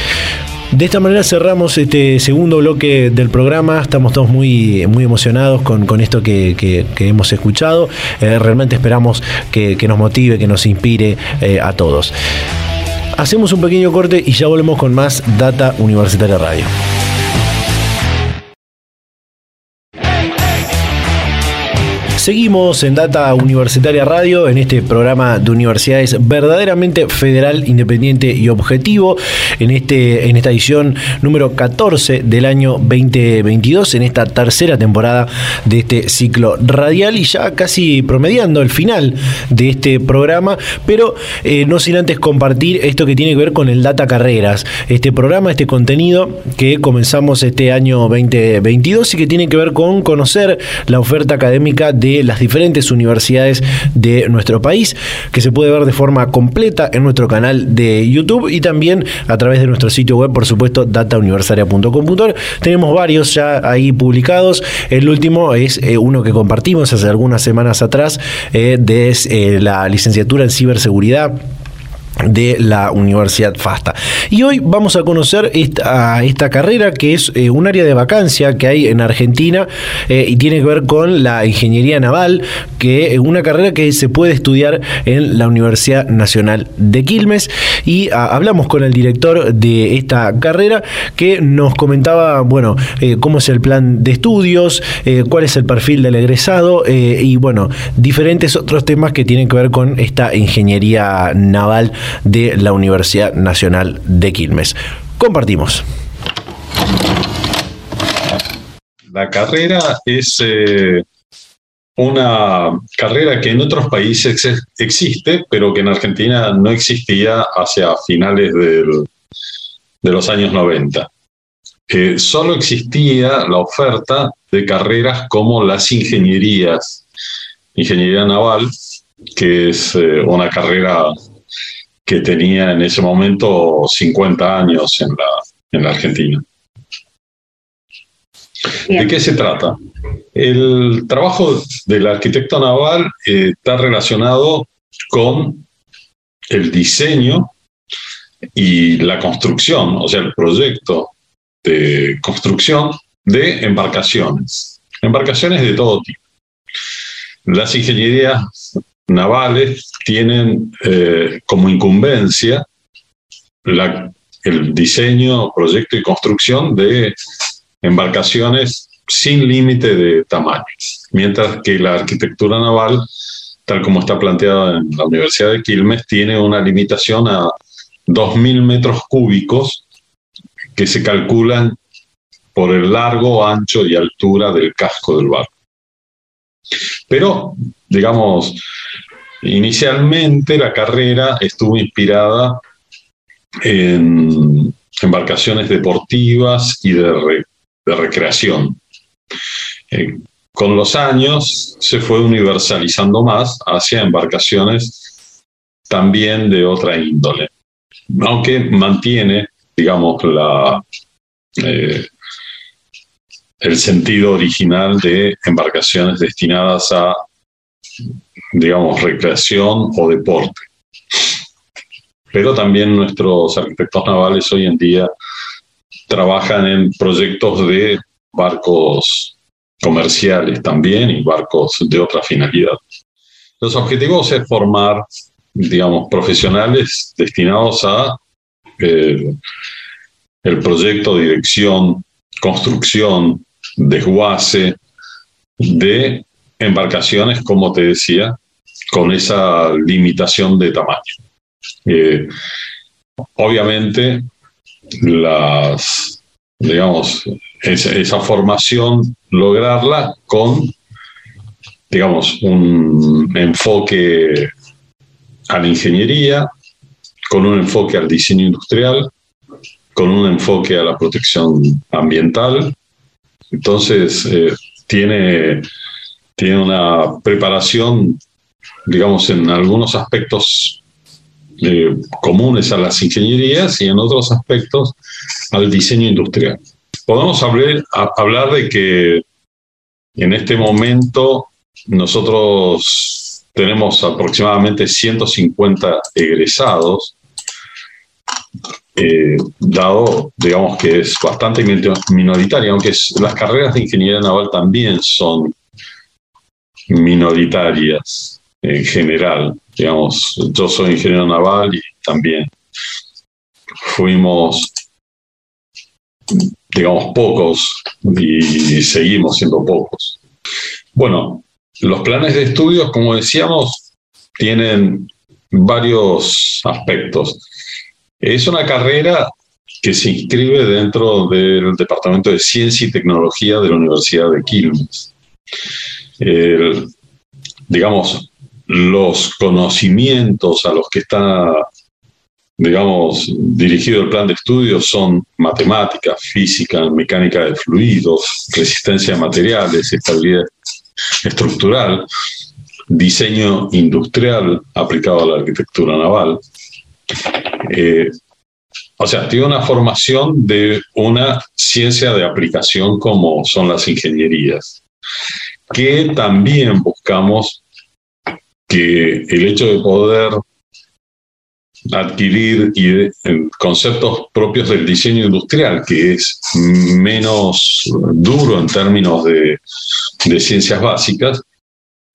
Speaker 1: De esta manera cerramos este segundo bloque del programa. Estamos todos muy, muy emocionados con, esto que, hemos escuchado. Eh, realmente esperamos que, nos motive, que nos inspire eh, a todos. Hacemos un pequeño corte y ya volvemos con más Data Universitaria Radio. Seguimos en Data Universitaria Radio, en este programa de universidades verdaderamente federal, independiente y objetivo, en, este, en esta edición número 14 del año 2022, en esta tercera temporada de este ciclo radial y ya casi promediando el final de este programa, pero eh, no sin antes compartir esto que tiene que ver con el Data Carreras, este programa, este contenido que comenzamos este año 2022 y que tiene que ver con conocer la oferta académica de las diferentes universidades de nuestro país, que se puede ver de forma completa en nuestro canal de YouTube y también a través de nuestro sitio web, por supuesto, datauniversaria.com.ar. Tenemos varios ya ahí publicados. El último es eh, uno que compartimos hace algunas semanas atrás eh, de eh, la licenciatura en ciberseguridad de la Universidad FASTA. Y hoy vamos a conocer esta, carrera que es eh, un área de vacancia que hay en Argentina eh, y tiene que ver con la ingeniería naval, que es una carrera que se puede estudiar en la Universidad Nacional de Quilmes. Y ah, hablamos con el director de esta carrera que nos comentaba, bueno, eh, cómo es el plan de estudios, cuál es el perfil del egresado y, bueno, diferentes otros temas que tienen que ver con esta ingeniería naval de la Universidad Nacional de Quilmes. Compartimos.
Speaker 5: La carrera es eh, una carrera que en otros países existe, pero que en Argentina no existía hacia finales de los años 90. Eh, solo existía la oferta de carreras como las ingenierías, ingeniería naval, que es eh, una carrera que tenía en ese momento 50 años en la, en la Argentina. ¿De qué se trata? El trabajo del arquitecto naval eh, está relacionado con el diseño y la construcción, o sea, el proyecto de construcción de embarcaciones, embarcaciones de todo tipo. Las ingenierías navales tienen eh, como incumbencia el diseño, proyecto y construcción de embarcaciones sin límite de tamaño, mientras que la arquitectura naval, tal como está planteada en la Universidad de Quilmes, tiene una limitación a 2.000 metros cúbicos que se calculan por el largo, ancho y altura del casco del barco. Pero, digamos, Inicialmente la carrera estuvo inspirada en embarcaciones deportivas y de, recreación. Eh, con los años se fue universalizando más hacia embarcaciones también de otra índole, aunque mantiene, digamos, la, eh, el sentido original de embarcaciones destinadas a digamos, recreación o deporte. Pero también nuestros arquitectos navales hoy en día trabajan en proyectos de barcos comerciales también y barcos de otra finalidad. Los objetivos es formar, digamos, profesionales destinados a eh, el proyecto, dirección, construcción, desguace de embarcaciones, como te decía, con esa limitación de tamaño. Eh, obviamente, las, digamos, esa, formación, lograrla con, digamos, un enfoque a la ingeniería, con un enfoque al diseño industrial, con un enfoque a la protección ambiental. Entonces, eh, tiene tiene una preparación, digamos, en algunos aspectos eh, comunes a las ingenierías y en otros aspectos al diseño industrial. Podemos hablar, de que en este momento nosotros tenemos aproximadamente 150 egresados, eh, dado, digamos que es bastante minoritaria, aunque las carreras de ingeniería naval también son minoritarias en general. Digamos, yo soy ingeniero naval y también fuimos, digamos, pocos y seguimos siendo pocos. Bueno, los planes de estudios, como decíamos, tienen varios aspectos. Es una carrera que se inscribe dentro del Departamento de Ciencia y Tecnología de la Universidad de Quilmes digamos, los conocimientos a los que está, digamos, dirigido el plan de estudios son matemáticas, física, mecánica de fluidos, resistencia a materiales, estabilidad estructural, diseño industrial aplicado a la arquitectura naval. Eh, o sea, tiene una formación de una ciencia de aplicación como son las ingenierías, que también buscamos que el hecho de poder adquirir conceptos propios del diseño industrial, que es menos duro en términos de, ciencias básicas,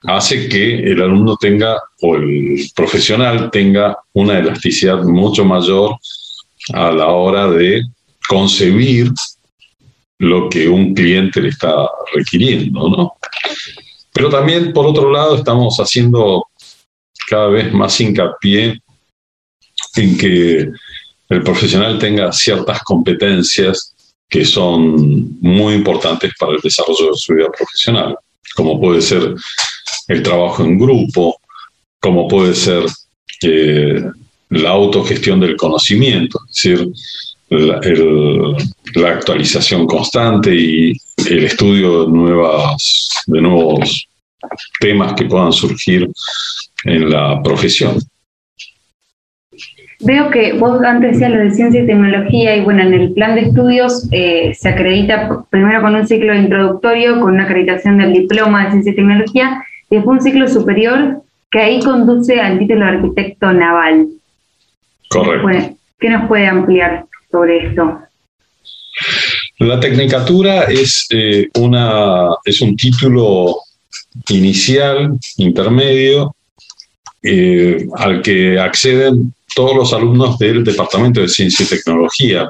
Speaker 5: hace que el alumno tenga o el profesional tenga una elasticidad mucho mayor a la hora de concebir lo que un cliente le está requiriendo, ¿no? Pero también, por otro lado, estamos haciendo cada vez más hincapié en que el profesional tenga ciertas competencias que son muy importantes para el desarrollo de su vida profesional, como puede ser el trabajo en grupo, como puede ser eh, la autogestión del conocimiento, es decir, la, la, actualización constante y el estudio de, nuevas, de nuevos temas que puedan surgir en la profesión.
Speaker 6: Veo que vos antes decías lo de ciencia y tecnología y bueno, en el plan de estudios eh, se acredita primero con un ciclo introductorio, con una acreditación del diploma de ciencia y tecnología, y después un ciclo superior que ahí conduce al título de arquitecto naval.
Speaker 5: Correcto.
Speaker 6: ¿Qué nos puede ampliar sobre esto?
Speaker 5: La tecnicatura es, eh, una, es un título inicial, intermedio, eh, al que acceden todos los alumnos del Departamento de Ciencia y Tecnología.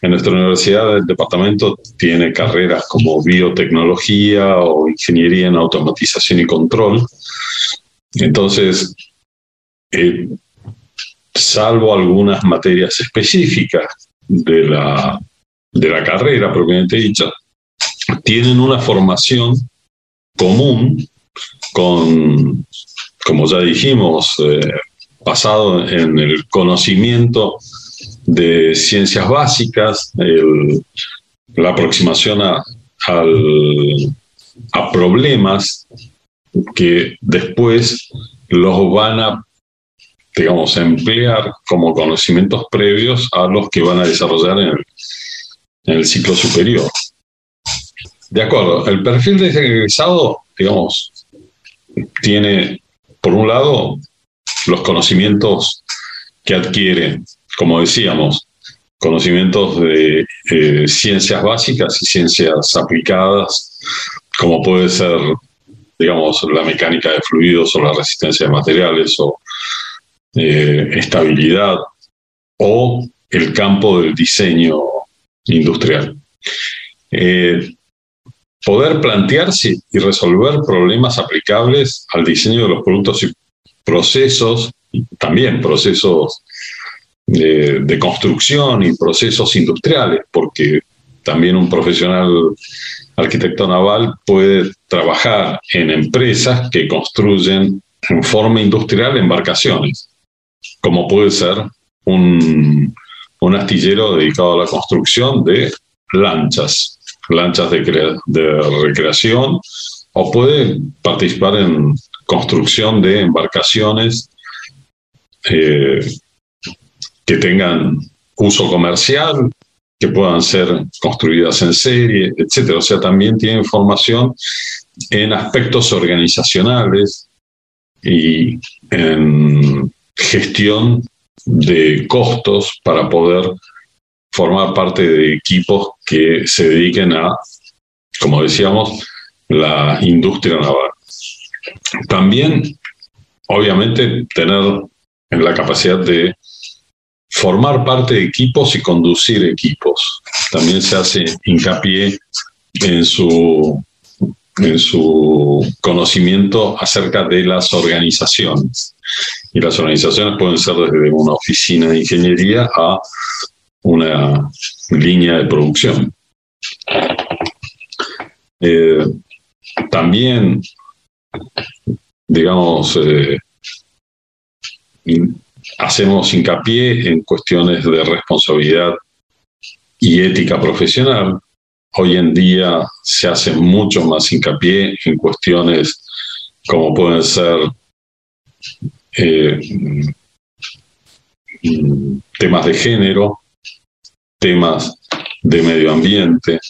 Speaker 5: En nuestra universidad el departamento tiene carreras como biotecnología o ingeniería en automatización y control. Entonces, eh, salvo algunas materias específicas de la, de la carrera propiamente dicha, tienen una formación común con, como ya dijimos, eh, basado en el conocimiento de ciencias básicas, la aproximación a, a problemas que después los van a, digamos, emplear como conocimientos previos a los que van a desarrollar en el, ciclo superior. De acuerdo, el perfil de egresado, digamos, tiene, por un lado, los conocimientos que adquieren, como decíamos, conocimientos de eh, ciencias básicas y ciencias aplicadas, como puede ser, digamos, la mecánica de fluidos o la resistencia de materiales o estabilidad o el campo del diseño industrial. Eh, poder plantearse y resolver problemas aplicables al diseño de los productos y procesos, también procesos de, construcción y procesos industriales, porque también un profesional arquitecto naval puede trabajar en empresas que construyen en forma industrial embarcaciones, como puede ser un, un astillero dedicado a la construcción de lanchas, lanchas de, recreación, o puede participar en construcción de embarcaciones eh, que tengan uso comercial, que puedan ser construidas en serie, etc. O sea, también tiene formación en aspectos organizacionales y en gestión de costos para poder formar parte de equipos que se dediquen a, como decíamos, la industria naval. También, obviamente, tener la capacidad de formar parte de equipos y conducir equipos. También se hace hincapié en su, en su conocimiento acerca de las organizaciones. Y las organizaciones pueden ser desde una oficina de ingeniería a una línea de producción. Eh, también digamos, eh, hacemos hincapié en cuestiones de responsabilidad y ética profesional, hoy en día se hace mucho más hincapié en cuestiones como pueden ser eh, temas de género, temas de medio ambiente,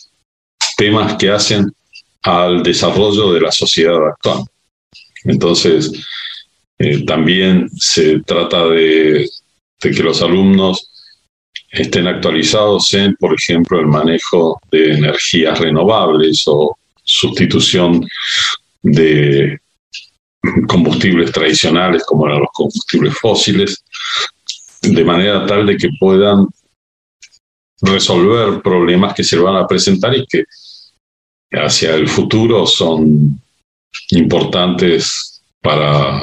Speaker 5: temas que hacen al desarrollo de la sociedad actual. Entonces, eh, también se trata de, que los alumnos estén actualizados en, por ejemplo, el manejo de energías renovables o sustitución de combustibles tradicionales como los combustibles fósiles, de manera tal de que puedan resolver problemas que se van a presentar y que hacia el futuro son importantes para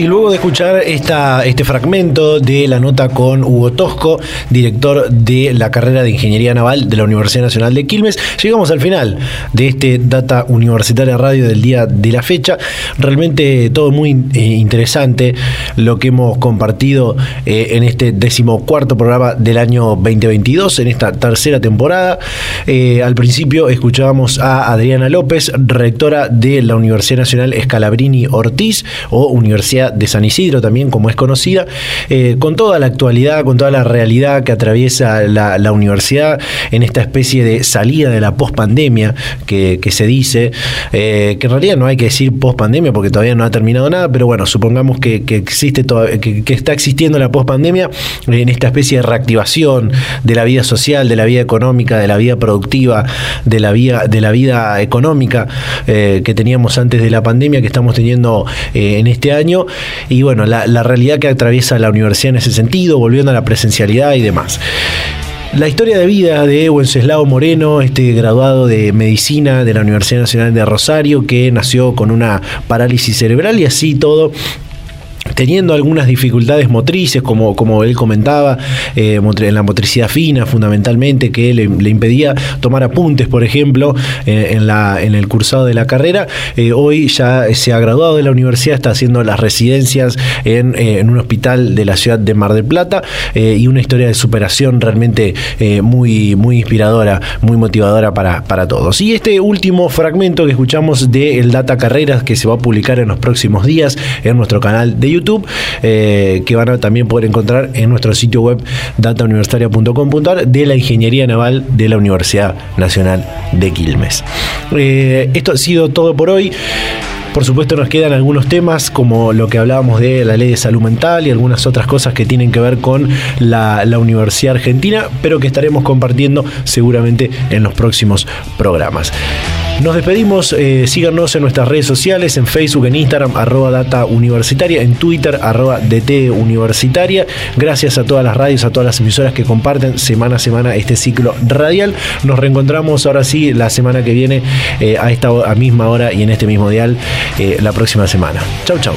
Speaker 1: Y luego de escuchar esta, este fragmento de la nota con Hugo Tosco, director de la carrera de Ingeniería Naval de la Universidad Nacional de Quilmes, llegamos al final de este Data Universitaria Radio del día de la fecha. Realmente todo muy eh, interesante lo que hemos compartido eh, en este decimocuarto programa del año 2022, en esta tercera temporada. Eh, al principio escuchábamos a Adriana López, rectora de la Universidad Nacional Escalabrini Ortiz o Universidad de San Isidro también, como es conocida, eh, con toda la actualidad, con toda la realidad que atraviesa la, universidad en esta especie de salida de la pospandemia que, se dice, eh, que en realidad no hay que decir pospandemia porque todavía no ha terminado nada, pero bueno, supongamos que, existe que, está existiendo la pospandemia en esta especie de reactivación de la vida social, de la vida económica, de la vida productiva, de la vida, de la vida económica eh, que teníamos antes de la pandemia, que estamos teniendo en este año y bueno, la, realidad que atraviesa la universidad en ese sentido, volviendo a la presencialidad y demás. La historia de vida de Wenceslao Moreno, este graduado de medicina de la Universidad Nacional de Rosario, que nació con una parálisis cerebral y así todo teniendo algunas dificultades motrices, como, como él comentaba, eh, en la motricidad fina fundamentalmente, que le, impedía tomar apuntes, por ejemplo, eh, en, la, en el cursado de la carrera. Eh, hoy ya se ha graduado de la universidad, está haciendo las residencias en, un hospital de la ciudad de Mar del Plata y una historia de superación realmente muy, muy inspiradora, muy motivadora para, para todos. Y este último fragmento que escuchamos de El Data Carreras, que se va a publicar en los próximos días en nuestro canal de YouTube, Eh, que van a también poder encontrar en nuestro sitio web datauniversitaria.com.ar de la Ingeniería Naval de la Universidad Nacional de Quilmes. Eh, esto ha sido todo por hoy. Por supuesto nos quedan algunos temas como lo que hablábamos de la ley de salud mental y algunas otras cosas que tienen que ver con la Universidad Argentina, pero que estaremos compartiendo seguramente en los próximos programas. Nos despedimos, eh, síganos en nuestras redes sociales, en Facebook, en Instagram, arroba data en Twitter, arroba universitaria. Gracias a todas las radios, a todas las emisoras que comparten semana a semana este ciclo radial. Nos reencontramos ahora sí la semana que viene eh, a esta misma hora y en este mismo dial eh, la próxima semana. Chau, chau.